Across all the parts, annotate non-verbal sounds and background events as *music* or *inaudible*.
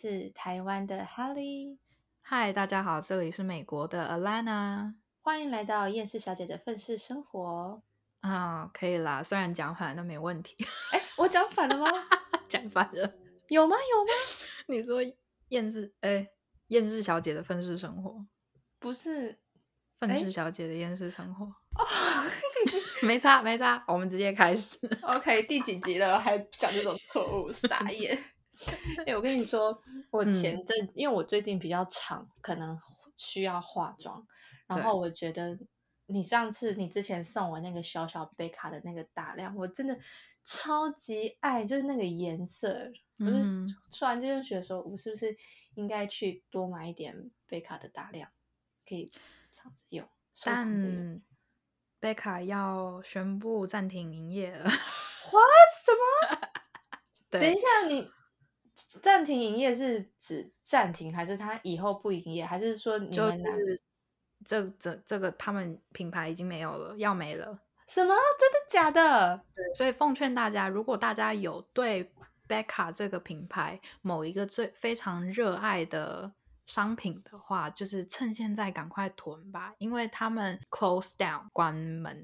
是台湾的 Holly，嗨，大家好，这里是美国的 Alana，欢迎来到厌世小姐的愤世生活。啊，可以啦，虽然讲反了都没问题。哎，我讲反了吗？*laughs* 讲反了，有吗？有吗？*laughs* 你说厌世，哎，厌世小姐的愤世生活，不是愤世小姐的厌世生活。哦 *laughs* 没差没差，我们直接开始。OK，第几集了还讲这种错误，傻眼。哎，我跟你说，我前阵因为我最近比较长，可能需要化妆，然后我觉得你上次你之前送我那个小小贝卡的那个大量，我真的超级爱，就是那个颜色。我就突然间就觉得说，我是不是应该去多买一点贝卡的打量，可以藏着用，收藏着用。贝卡要宣布暂停营业了。What？什么？*laughs* 等一下，你暂停营业是指暂停，还是他以后不营业，还是说你们这这这个他们品牌已经没有了，要没了？什么？真的假的？对，所以奉劝大家，如果大家有对 Becca 这个品牌某一个最非常热爱的。商品的话，就是趁现在赶快囤吧，因为他们 close down 关门。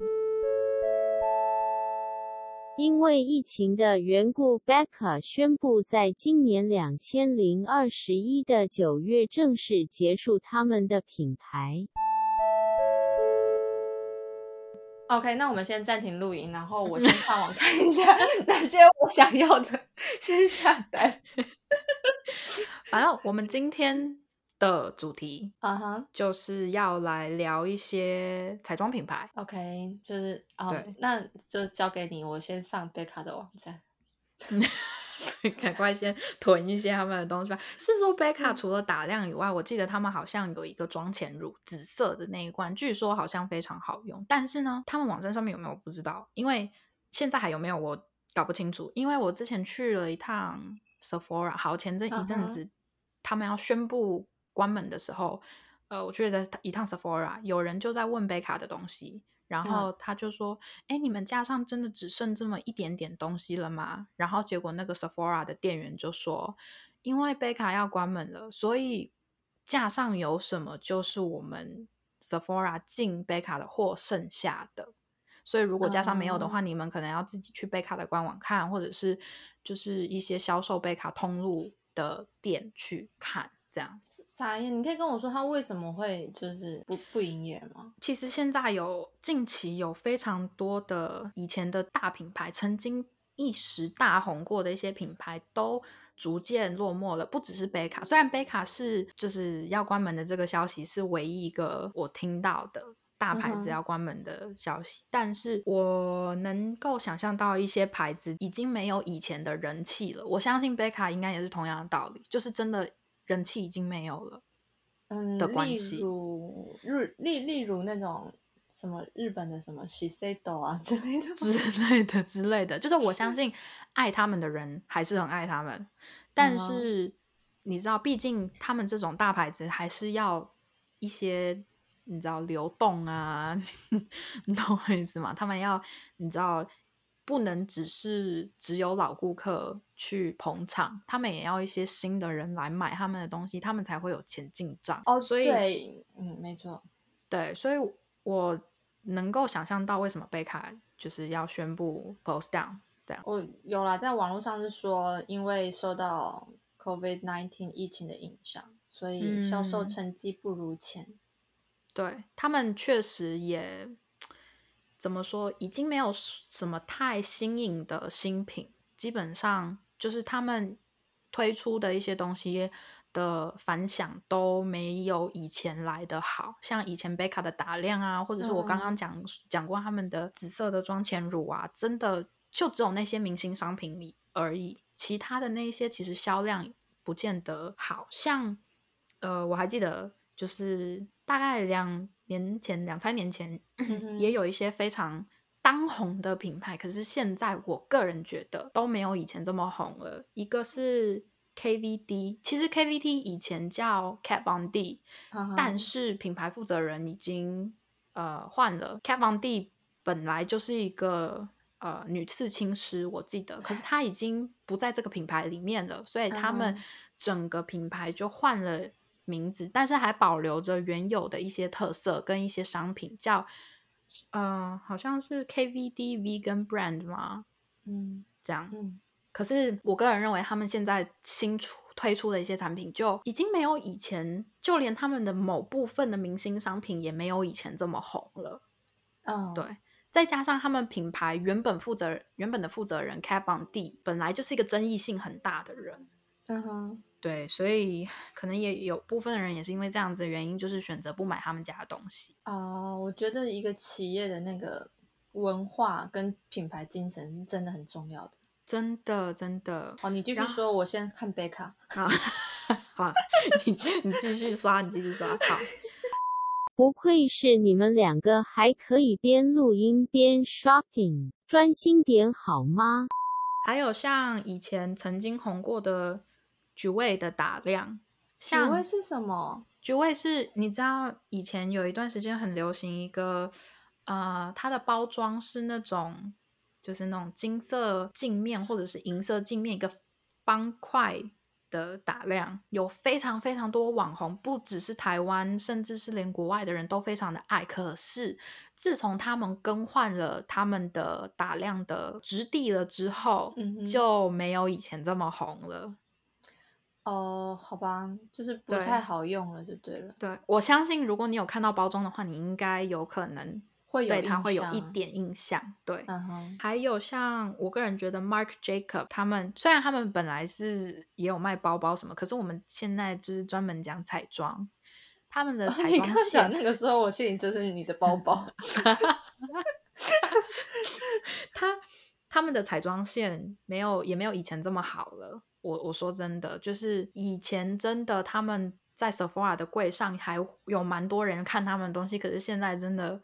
因为疫情的缘故，Becca 宣布在今年两千零二十一的九月正式结束他们的品牌。OK，那我们先暂停录音，然后我 *laughs* 先上网看一下 *laughs* 那些我想要的，先下单。*laughs* 反正我们今天。的主题啊哈，就是要来聊一些彩妆品牌。OK，就是哦，那就交给你，我先上贝卡的网站，*laughs* 赶快先囤一些他们的东西吧。是说贝卡除了打量以外，我记得他们好像有一个妆前乳，紫色的那一罐，据说好像非常好用。但是呢，他们网站上面有没有我不知道，因为现在还有没有我搞不清楚。因为我之前去了一趟 Sephora，好前阵一阵子，他们要宣布。关门的时候，呃，我去了一趟 Sephora，有人就在问贝卡的东西，然后他就说：“哎，你们架上真的只剩这么一点点东西了吗？”然后结果那个 Sephora 的店员就说：“因为贝卡要关门了，所以架上有什么就是我们 Sephora 进贝卡的货剩下的，所以如果加上没有的话，你们可能要自己去贝卡的官网看，或者是就是一些销售贝卡通路的店去看。”这样傻眼，你可以跟我说他为什么会就是不不营业吗？其实现在有近期有非常多的以前的大品牌，曾经一时大红过的一些品牌都逐渐落寞了。不只是贝卡，虽然贝卡是就是要关门的这个消息是唯一一个我听到的大牌子要关门的消息，但是我能够想象到一些牌子已经没有以前的人气了。我相信贝卡应该也是同样的道理，就是真的。人气已经没有了，嗯，的关系，例如日例例如那种什么日本的什么 Shiseido 啊 *laughs* 之类的之类的之类的，就是我相信爱他们的人还是很爱他们，但是你知道，毕竟他们这种大牌子还是要一些你知道流动啊，*laughs* 你懂我意思吗？他们要你知道。不能只是只有老顾客去捧场，他们也要一些新的人来买他们的东西，他们才会有钱进账。哦，所以，嗯，没错，对，所以我能够想象到为什么贝卡就是要宣布 close down 这样。我有啦，在网络上是说，因为受到 COVID nineteen 疫情的影响，所以销售成绩不如前。对他们确实也。怎么说？已经没有什么太新颖的新品，基本上就是他们推出的一些东西的反响都没有以前来的好。像以前贝卡的打量啊，或者是我刚刚讲讲过他们的紫色的妆前乳啊，真的就只有那些明星商品里而已。其他的那些其实销量不见得好。像呃，我还记得就是大概两。年前两三年前也有一些非常当红的品牌，可是现在我个人觉得都没有以前这么红了。一个是 KVD，其实 KVD 以前叫 Cat Von D，但是品牌负责人已经呃换了。Cat Von D 本来就是一个呃女刺青师，我记得，可是她已经不在这个品牌里面了，所以他们嗯整个品牌就换了名字，但是还保留着原有的一些特色跟一些商品，叫呃好像是 KVD Vegan Brand 吗？嗯这样，嗯，可是我个人认为，他们现在新出推出的一些产品，就已经没有以前，就连他们的某部分的明星商品也没有以前这么红了。哦，对，再加上他们品牌原本负责原本的负责人 Kat Von D 本来就是一个争议性很大的人，嗯哼，对，所以可能也有部分人也是因为这样子的原因，就是选择不买他们家的东西。哦，我觉得一个企业的那个文化跟品牌精神是真的很重要的。真的，真的。好，你继续说，我先看贝卡。好，*laughs* 好，你你继续刷，你继续刷。好，*laughs* 不愧是你们两个，还可以边录音边 shopping，专心点好吗？还有像以前曾经红过的菊味的打量，像许味是什么？菊味是你知道以前有一段时间很流行一个，呃，它的包装是那种就是那种金色镜面或者是银色镜面一个方块的打量，有非常非常多网红，不只是台湾，甚至是连国外的人都非常的爱。可是自从他们更换了他们的打量的质地了之后，嗯就没有以前这么红了。哦，好吧，就是不对太好用了，就对了，对我相信，如果你有看到包装的话，你应该有可能会有对它印会有一象点印象。对，嗯哼，还有像我个人觉得 Mark Jacob 他们，虽然他们本来是也有卖包包什么，可是我们现在就是专门讲彩妆，他们的彩你妆刚刚讲线，那个时候，我心里就是你的包包。*laughs* 他他们的彩妆线没有也没有以前这么好了。我我说真的，就是以前真的他们在 Sephora 的柜上还有蛮多人看他们的东西，可是现在真的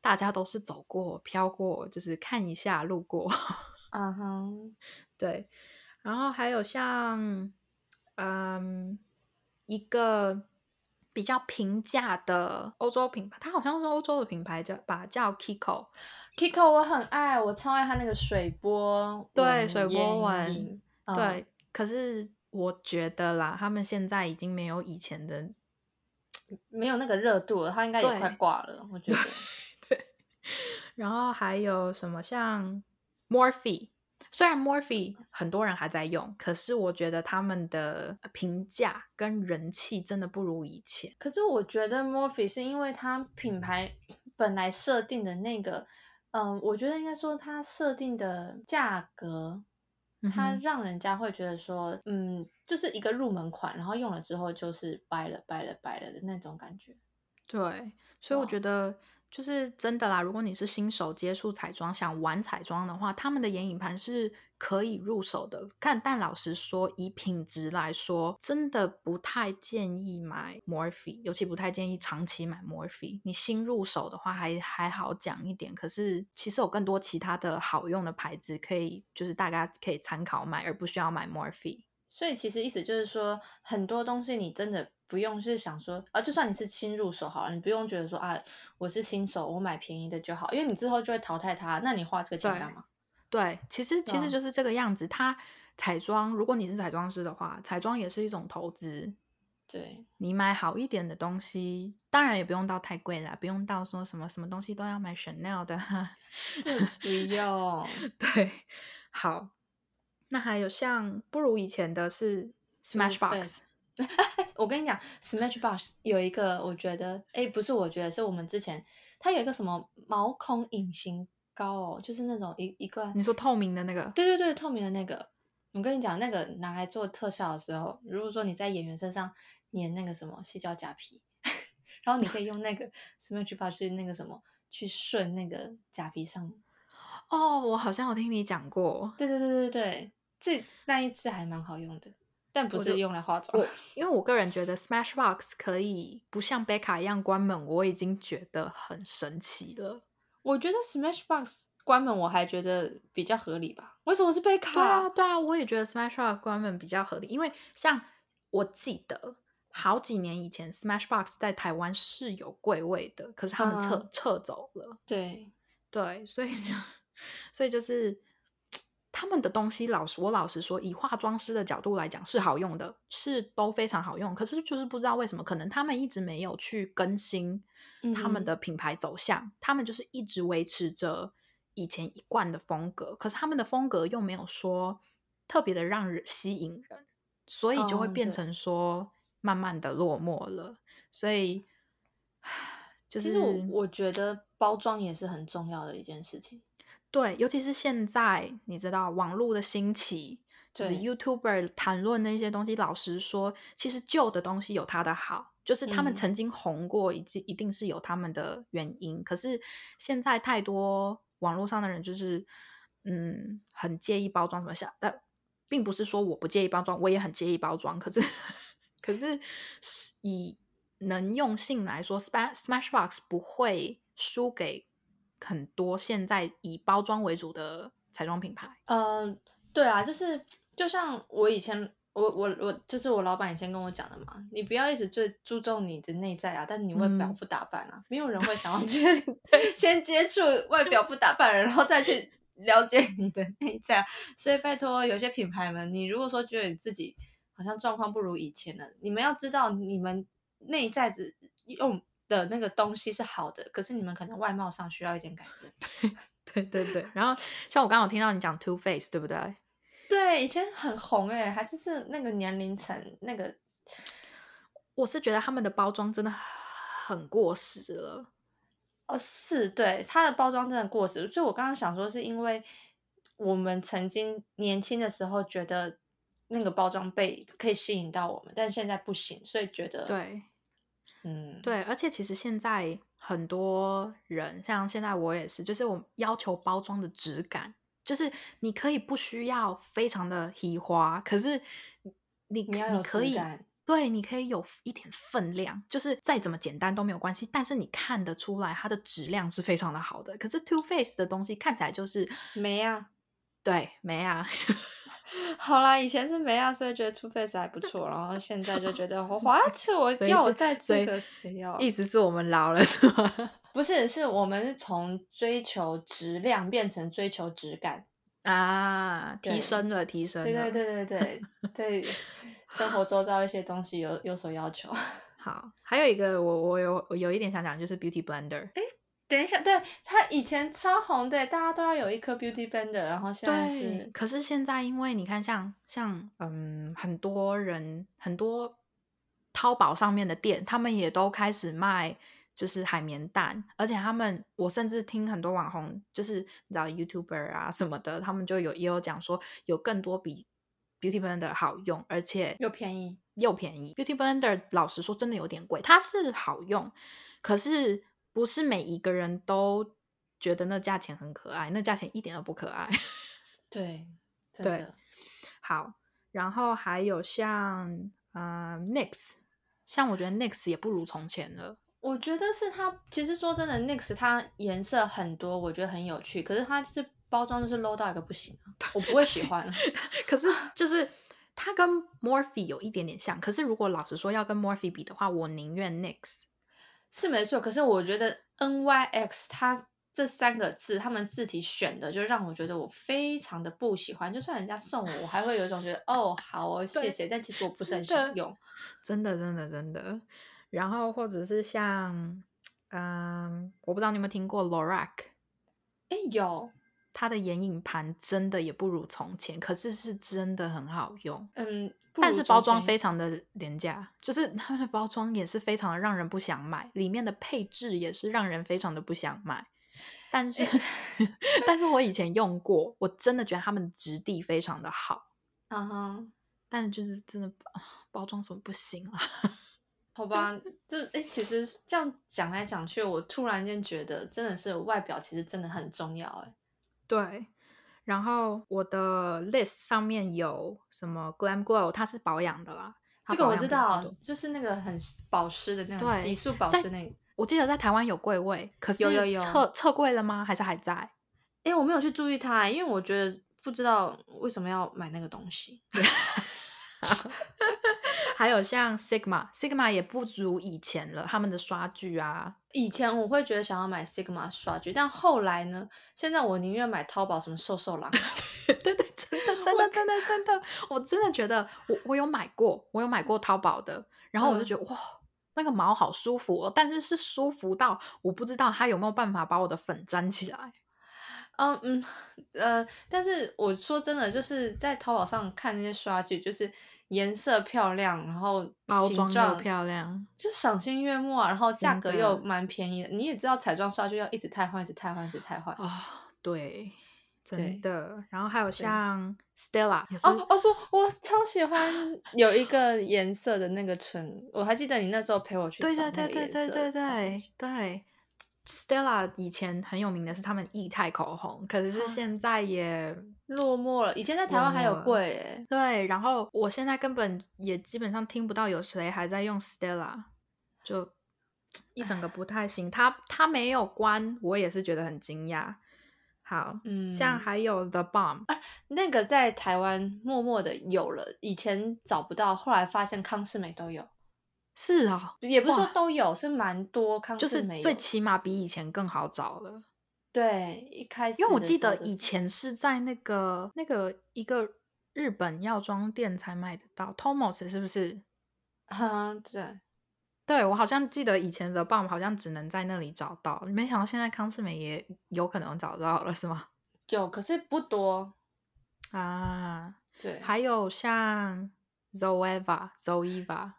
大家都是走过、飘过，就是看一下、路过。*laughs* 嗯哼，对，然后还有像，嗯，一个比较平价的欧洲品牌，它好像是欧洲的品牌叫吧，叫 Kiko。Kiko 我很爱，我超爱它那个水波对水波纹，嗯对，可是我觉得啦，他们现在已经没有以前的没有那个热度了，他应该也对快挂了，我觉得。对然后还有什么像 Morphe，虽然 Morphe 很多人还在用，可是我觉得他们的评价跟人气真的不如以前。可是我觉得 Morphe 是因为它品牌本来设定的那个，嗯、我觉得应该说它设定的价格，它让人家会觉得说，嗯，就是一个入门款，然后用了之后就是掰了掰了掰了的那种感觉。对，所以我觉得就是真的啦。如果你是新手接触彩妆，想玩彩妆的话，他们的眼影盘是可以入手的。看，但老实说，以品质来说，真的不太建议买 Morphe，尤其不太建议长期买 Morphe。你新入手的话还还好讲一点，可是其实有更多其他的好用的牌子可以，就是大家可以参考买，而不需要买 Morphe。所以其实意思就是说，很多东西你真的不用是想说，啊，就算你是新入手好了，你不用觉得说啊，我是新手，我买便宜的就好，因为你之后就会淘汰它，那你花这个钱干嘛？对，其实其实就是这个样子。它彩妆，如果你是彩妆师的话，彩妆也是一种投资。对，你买好一点的东西，当然也不用到太贵啦，不用到说什么什么东西都要买 Chanel 的。这不用。*laughs* 对，好，那还有像不如以前的是 Smashbox，*laughs* 我跟你讲，Smashbox 有一个，我觉得，哎，不是，我觉得是我们之前它有一个什么毛孔隐形膏哦，就是那种一一个，你说透明的那个，对对对，透明的那个。我跟你讲，那个拿来做特效的时候，如果说你在演员身上粘那个什么细胶假皮，*laughs* 然后你可以用那个 Smashbox 去那个什么去顺那个假皮上。哦，我好像有听你讲过。对对对对对，这那一支还蛮好用的，但不是用来化妆我。因为我个人觉得 Smashbox 可以不像贝卡一样关门，我已经觉得很神奇了。我觉得 Smashbox 关门我还觉得比较合理吧？为什么是被卡？对啊，对啊，我也觉得 Smashbox 关门比较合理，因为像我记得好几年以前，Smashbox 在台湾是有柜位的，可是他们撤、嗯撤走了。对对，所以就 *laughs* 所以就是他们的东西，老实我老实说，以化妆师的角度来讲是好用的，是都非常好用。可是就是不知道为什么，可能他们一直没有去更新他们嗯的品牌走向，他们就是一直维持着以前一贯的风格，可是他们的风格又没有说特别的让人吸引人，所以就会变成说慢慢的落寞了。所以就是其实我我觉得包装也是很重要的一件事情。对，尤其是现在，你知道网络的兴起，就是 YouTuber 谈论那些东西。老实说，其实旧的东西有它的好，就是他们嗯曾经红过，一定一定是有他们的原因。可是现在太多网络上的人就是，嗯，很介意包装什么想，但并不是说我不介意包装，我也很介意包装。可是，*laughs* 可是是以能用性来说，Smash Smashbox 不会输给很多现在以包装为主的彩妆品牌。呃，对啊，就是就像我以前，我我我就是我老板以前跟我讲的嘛，你不要一直最注重你的内在啊，但你外表嗯不打扮啊，没有人会想要 *laughs* 接先接触外表不打扮人，然后再去了解你的内在啊。所以拜托，有些品牌们，你如果说觉得你自己好像状况不如以前了，你们要知道你们内在的用的那个东西是好的，可是你们可能外貌上需要一点改变。*laughs* 对对对对。然后像我刚刚有听到你讲 Two Face，对不对？对，以前很红哎、还是是那个年龄层那个，我是觉得他们的包装真的很过时了。哦，是对它的包装真的过时。所以我刚刚想说，是因为我们曾经年轻的时候觉得那个包装被可以吸引到我们，但现在不行，所以觉得，对嗯，对，而且其实现在很多人，像现在我也是，就是我要求包装的质感，就是你可以不需要非常的稀花，可是你你你可以对，你可以有一点分量，就是再怎么简单都没有关系，但是你看得出来它的质量是非常的好的。可是 Too Face 的东西看起来就是没啊。对没啊，*laughs* 好啦，以前是没啊，所以觉得 Too Face 还不错，然后现在就觉得 *laughs* What 我所以是要我带所以这个谁要？意思是我们老了是吗？*laughs* 不是，是我们是从追求质量变成追求质感。啊，提升了，提升了，对对对对对对，生活周遭一些东西有有所要求。好，还有一个我我有我有一点想讲，就是 Beauty Blender。等一下，对他以前超红的，大家都要有一颗 Beauty Blender，然后现在，是可是现在因为你看像，像嗯，很多人很多淘宝上面的店，他们也都开始卖就是海绵蛋，而且他们我甚至听很多网红，就是你知道 YouTuber 啊什么的，他们就有也有讲说有更多比 Beauty Blender 好用，而且又便宜。又便宜。Beauty Blender 老实说真的有点贵，它是好用，可是不是每一个人都觉得那价钱很可爱，那价钱一点都不可爱。*laughs* 对，真对的。好，然后还有像呃，NIX，像我觉得 NIX 也不如从前了。我觉得是它，其实说真的，NIX 它颜色很多，我觉得很有趣，可是它就是包装就是 low 到一个不行啊，我不会喜欢。*laughs* 可是就是它跟 Morphe 有一点点像，可是如果老实说要跟 Morphe 比的话，我宁愿 NYX。是没错，可是我觉得 NYX 它这三个字，他们字体选的就让我觉得我非常的不喜欢。就算人家送我，我还会有一种觉得哦好哦谢谢，但其实我不是很想用。真的，真的，真的。然后或者是像，嗯，我不知道你有没有听过 Lorac，哎，有，它的眼影盘真的也不如从前，可是是真的很好用。嗯，但是包装非常的廉价，就是 *laughs* 它的包装也是非常的让人不想买，里面的配置也是让人非常的不想买。但是，*laughs* 但是我以前用过，我真的觉得他们的质地非常的好，嗯哼，但就是真的啊包装什么不行啊。*laughs* 好吧，就哎，其实这样讲来讲去，我突然间觉得真的是外表其实真的很重要哎。对，然后我的 list 上面有什么 Glam Glow，它是保养的啦。这个我知道，就是那个很保湿的那种极速保湿那个。我记得在台湾有柜位，可是有有有撤撤柜了吗？还是还在？哎，我没有去注意它，因为我觉得不知道为什么要买那个东西。*laughs* 还有像 Sigma，Sigma 也不如以前了，他们的刷具啊以前我会觉得想要买 Sigma 刷具，但后来呢，现在我宁愿买淘宝什么瘦瘦狼。*laughs* 对对，真的真的真的真的，我真的觉得我我有买过，我有买过淘宝的，然后我就觉得、哇，那个毛好舒服哦，但是是舒服到我不知道它有没有办法把我的粉粘起来。嗯嗯呃，但是我说真的，就是在淘宝上看那些刷具，就是颜色漂亮，然后包装又形状漂亮，就赏心悦目啊，然后价格又蛮便宜的。你也知道，彩妆刷就要一直汰换，一直汰换，一直汰换。啊、对，对真的。然后还有像 Stella，哦哦不，我超喜欢有一个颜色的那个唇，我还记得你那时候陪我去对找那个对对对对对对。Stella 以前很有名的是他们液态口红，可是现在也落寞了。以前在台湾还有贵诶，对，然后我现在根本也基本上听不到有谁还在用 Stella，就一整个不太行。他他没有关，我也是觉得很惊讶。好，嗯像嗯还有 The Bomb，、那个在台湾默默的有了，以前找不到，后来发现康士美都有，是哦，也不是说都有，是蛮多康就是美。最起码比以前更好找了。对，一开始因为我的记得以前是在那个那个一个日本药妆店才买得到，Tomos 是不是？嗯，对，对我好像记得以前的 Bomb 好像只能在那里找到，没想到现在康士美也有可能找到了，是吗？有，可是不多。啊，对，还有像 Zoeva、Zoeva，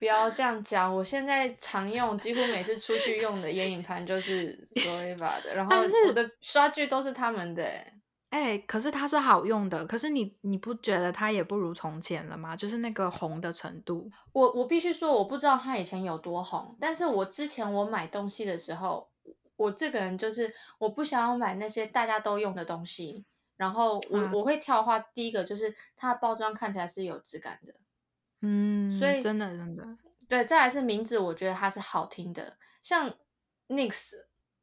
不要这样讲。我现在常用，几乎每次出去用的眼影盘就是 Zoeva 的，然后但是我的刷具都是他们的欸。哎，可是它是好用的，可是你你不觉得它也不如从前了吗？就是那个红的程度，我我必须说，我不知道它以前有多红，但是我之前我买东西的时候，我这个人就是我不想要买那些大家都用的东西，然后我、啊我会挑的话，第一个就是它的包装看起来是有质感的，嗯，所以真的真的，对，再来是名字，我觉得它是好听的，像 Nix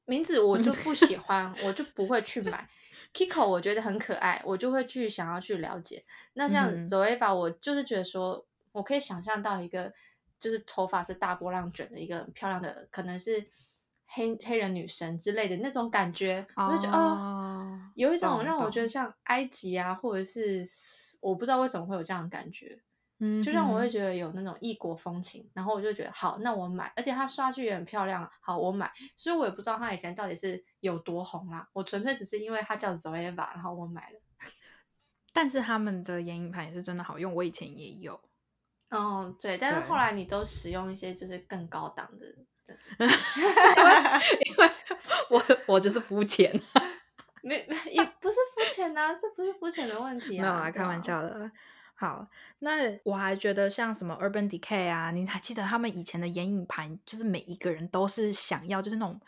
名字我就不喜欢，我就不会去买。Kiko 我觉得很可爱，我就会去想要去了解。那像嗯 Zoeva，我就是觉得说，我可以想象到一个就是头发是大波浪卷的一个很漂亮的，可能是黑黑人女神之类的那种感觉，我就觉得哦，哦有一种让我觉得像埃及啊，或者是我不知道为什么会有这样的感觉。嗯就让我会觉得有那种异国风情，然后我就觉得好，那我买，而且它刷具也很漂亮，好，我买。所以我也不知道它以前到底是有多红啦，我纯粹只是因为它叫 Zoeva，然后我买了。*laughs* 但是他们的眼影盘也是真的好用，我以前也有。哦，对，但是后来你都使用一些就是更高档的，*laughs* *laughs* 因为我我就是肤浅，没没也不是肤浅呐，这不是肤浅的问题啊，没有啊，开玩啊。笑的。好，那我还觉得像什么 Urban Decay 啊，你还记得他们以前的眼影盘，就是每一个人都是想要，就是那种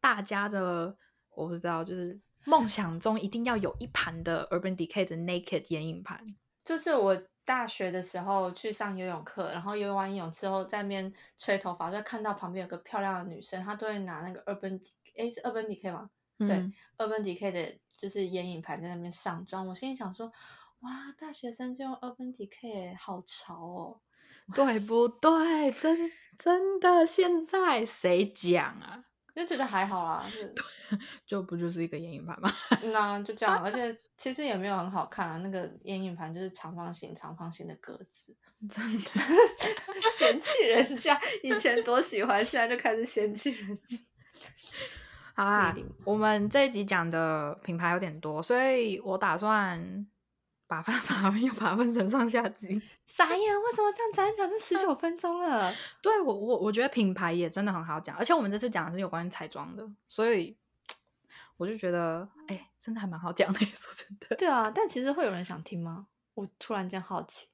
大家的，我不知道，就是梦想中一定要有一盘的 Urban Decay 的 Naked 眼影盘。就是我大学的时候去上游泳课，然后游完泳之后在那边吹头发，就会看到旁边有个漂亮的女生，她都会拿那个 Urban 诶是 Urban Decay 吗？对嗯，Urban Decay 的就是眼影盘在那边上妆，我心里想说，哇，大学生就用 Urban Decay，好潮哦。*laughs* 对不对？真真的，现在谁讲啊？就觉得还好啦，就 *laughs* 就不就是一个眼影盘吗？那就这样，*laughs* 而且其实也没有很好看啊。那个眼影盘就是长方形、长方形的格子，真的。嫌弃人家以前多喜欢，现在就开始嫌弃人家。好啦我们这一集讲的品牌有点多，所以我打算把它 *laughs* 把又把它分成上下集。傻眼，为什么这样讲一讲就十九分钟了？*laughs* 对我我我觉得品牌也真的很好讲，而且我们这次讲的是有关于彩妆的，所以 *tsk* 我就觉得哎、真的还蛮好讲的。*laughs* 说真的，对啊，但其实会有人想听吗？我突然间好奇。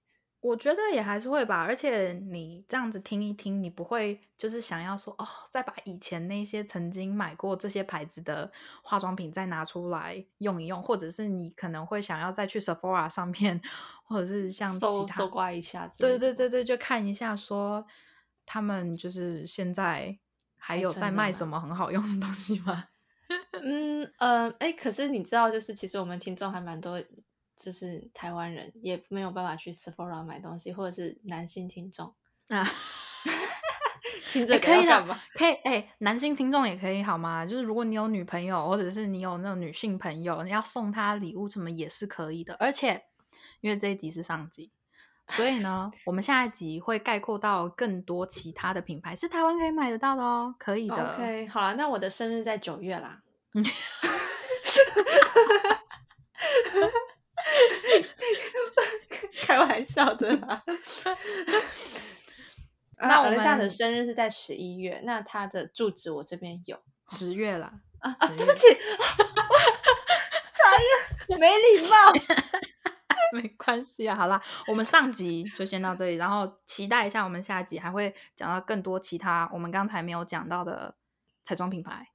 我觉得也还是会吧。而且你这样子听一听，你不会就是想要说哦，再把以前那些曾经买过这些牌子的化妆品再拿出来用一用，或者是你可能会想要再去 Sephora 上面，或者是像搜搜刮一下。对对对对，就看一下说他们就是现在还还有在卖什么很好用的东西吗？*laughs* 嗯呃，哎，可是你知道，就是其实我们听众还蛮多，就是台湾人也没有办法去 Sephora 买东西，或者是男性听众，啊，*laughs* 听这个可以的要干嘛？，可以哎、男性听众也可以好吗？就是如果你有女朋友，或者是你有那种女性朋友，你要送她礼物什么也是可以的。而且因为这一集是上集，所以呢，我们下一集会概括到更多其他的品牌是台湾可以买得到的哦，可以的。OK，好了，那我的生日在九月啦。*laughs* *laughs* *laughs* 开玩笑的啦。*laughs* 那我尔大的们生日是在十一月，那他的住址我这边有十月啦，啊啊，对不起，*laughs* 茶叶没礼貌。没关系啊。好啦，我们上集就先到这里，然后期待一下我们下集还会讲到更多其他我们刚才没有讲到的彩妆品牌。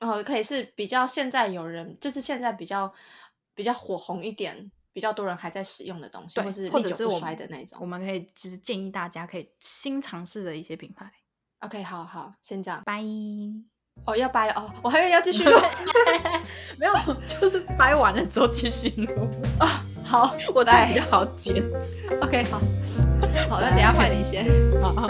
哦，可以是比较现在有人，就是现在比较比较火红一点，比较多人还在使用的东西，对，或是或者是我们衰的那种我。们可以就是建议大家可以新尝试的一些品牌。OK，好好，先这样。拜，哦，要掰哦，我还以为要继续录 *laughs* 没有，就是掰完了之后继续录，啊。好，*laughs* 我比较好剪。OK，好，好，那等下换你先。*laughs* 好。